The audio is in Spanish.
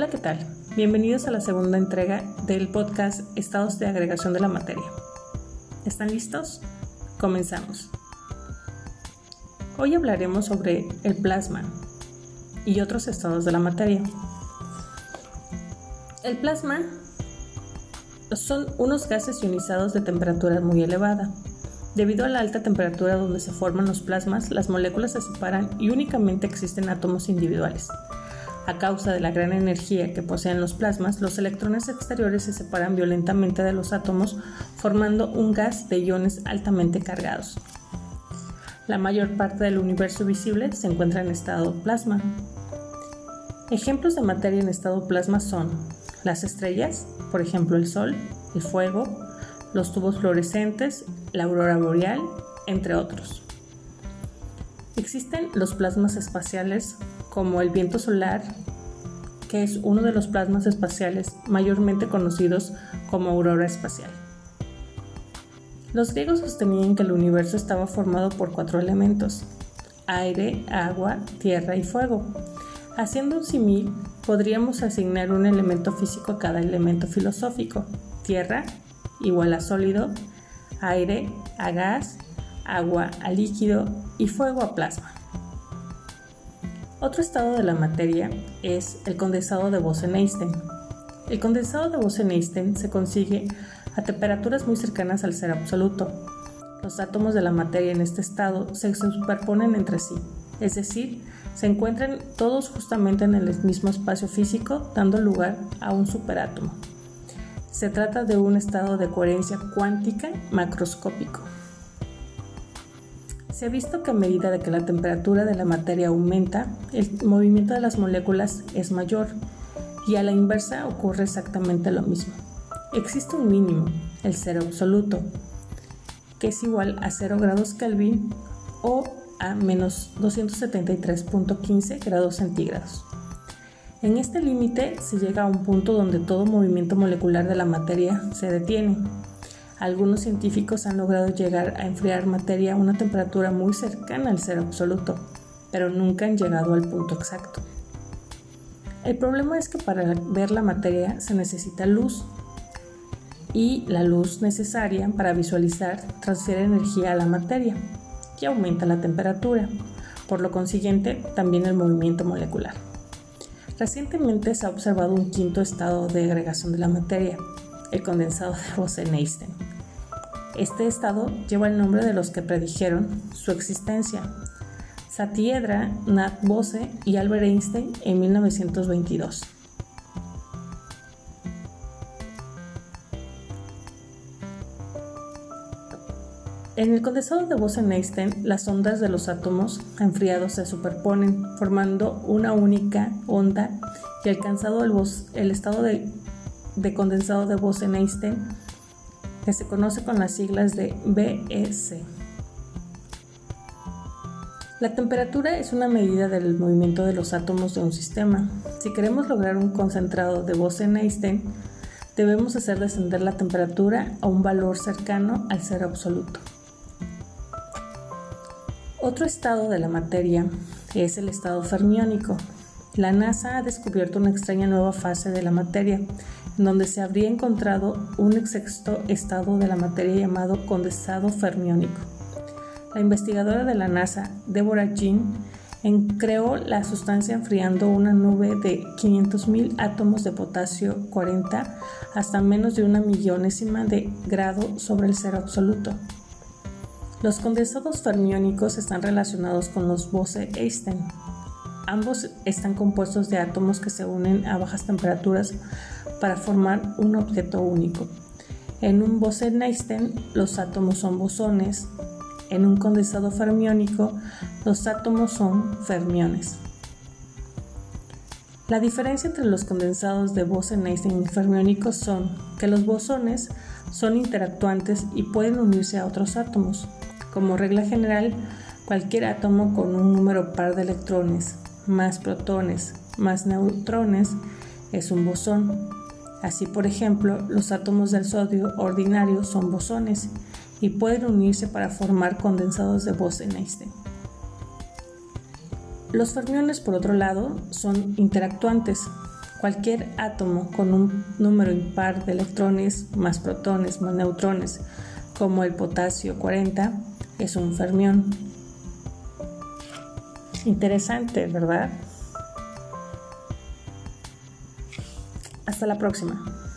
Hola, ¿qué tal? Bienvenidos a la segunda entrega del podcast Estados de agregación de la materia. ¿Están listos? Comenzamos. Hoy hablaremos sobre el plasma y otros estados de la materia. El plasma son unos gases ionizados de temperatura muy elevada. Debido a la alta temperatura donde se forman los plasmas, las moléculas se separan y únicamente existen átomos individuales. A causa de la gran energía que poseen los plasmas, los electrones exteriores se separan violentamente de los átomos, formando un gas de iones altamente cargados. La mayor parte del universo visible se encuentra en estado plasma. Ejemplos de materia en estado plasma son las estrellas, por ejemplo el Sol, el fuego, los tubos fluorescentes, la aurora boreal, entre otros. Existen los plasmas espaciales como el viento solar, que es uno de los plasmas espaciales mayormente conocidos como aurora espacial. Los griegos sostenían que el universo estaba formado por cuatro elementos, aire, agua, tierra y fuego. Haciendo un símil, podríamos asignar un elemento físico a cada elemento filosófico. Tierra igual a sólido, aire a gas, agua a líquido y fuego a plasma. Otro estado de la materia es el condensado de Bose-Einstein. El condensado de Bose-Einstein se consigue a temperaturas muy cercanas al cero absoluto. Los átomos de la materia en este estado se superponen entre sí, es decir, se encuentran todos justamente en el mismo espacio físico, dando lugar a un superátomo. Se trata de un estado de coherencia cuántica macroscópico. Se ha visto que a medida de que la temperatura de la materia aumenta, el movimiento de las moléculas es mayor y a la inversa ocurre exactamente lo mismo. Existe un mínimo, el cero absoluto, que es igual a 0 grados Kelvin o a menos 273.15 grados centígrados. En este límite se llega a un punto donde todo movimiento molecular de la materia se detiene algunos científicos han logrado llegar a enfriar materia a una temperatura muy cercana al cero absoluto, pero nunca han llegado al punto exacto. El problema es que para ver la materia se necesita luz y la luz necesaria para visualizar transfiere energía a la materia y aumenta la temperatura, por lo consiguiente también el movimiento molecular. Recientemente se ha observado un quinto estado de agregación de la materia, el condensado de Bose-Einstein este estado lleva el nombre de los que predijeron su existencia, Satiedra, Nat Bose y Albert Einstein en 1922. En el condensado de Bose-Einstein, las ondas de los átomos enfriados se superponen, formando una única onda y alcanzado el, estado de, de condensado de Bose-Einstein, que se conoce con las siglas de BEC. La temperatura es una medida del movimiento de los átomos de un sistema. Si queremos lograr un concentrado de Bose-Einstein, debemos hacer descender la temperatura a un valor cercano al cero absoluto. Otro estado de la materia es el estado fermiónico. La NASA ha descubierto una extraña nueva fase de la materia donde se habría encontrado un sexto estado de la materia llamado condensado fermiónico. La investigadora de la NASA, Deborah Jean, creó la sustancia enfriando una nube de 500.000 átomos de potasio 40 hasta menos de una millonésima de grado sobre el cero absoluto. Los condensados fermiónicos están relacionados con los Bose-Einstein. Ambos están compuestos de átomos que se unen a bajas temperaturas para formar un objeto único. En un Bose-Einstein los átomos son bosones, en un condensado fermiónico los átomos son fermiones. La diferencia entre los condensados de Bose-Einstein y fermiónicos son que los bosones son interactuantes y pueden unirse a otros átomos. Como regla general, cualquier átomo con un número par de electrones, más protones, más neutrones, es un bosón. Así, por ejemplo, los átomos del sodio ordinarios son bosones y pueden unirse para formar condensados de Bose-Einstein. Los fermiones, por otro lado, son interactuantes. Cualquier átomo con un número impar de electrones más protones más neutrones, como el potasio 40, es un fermión. Interesante, ¿verdad? Hasta la próxima.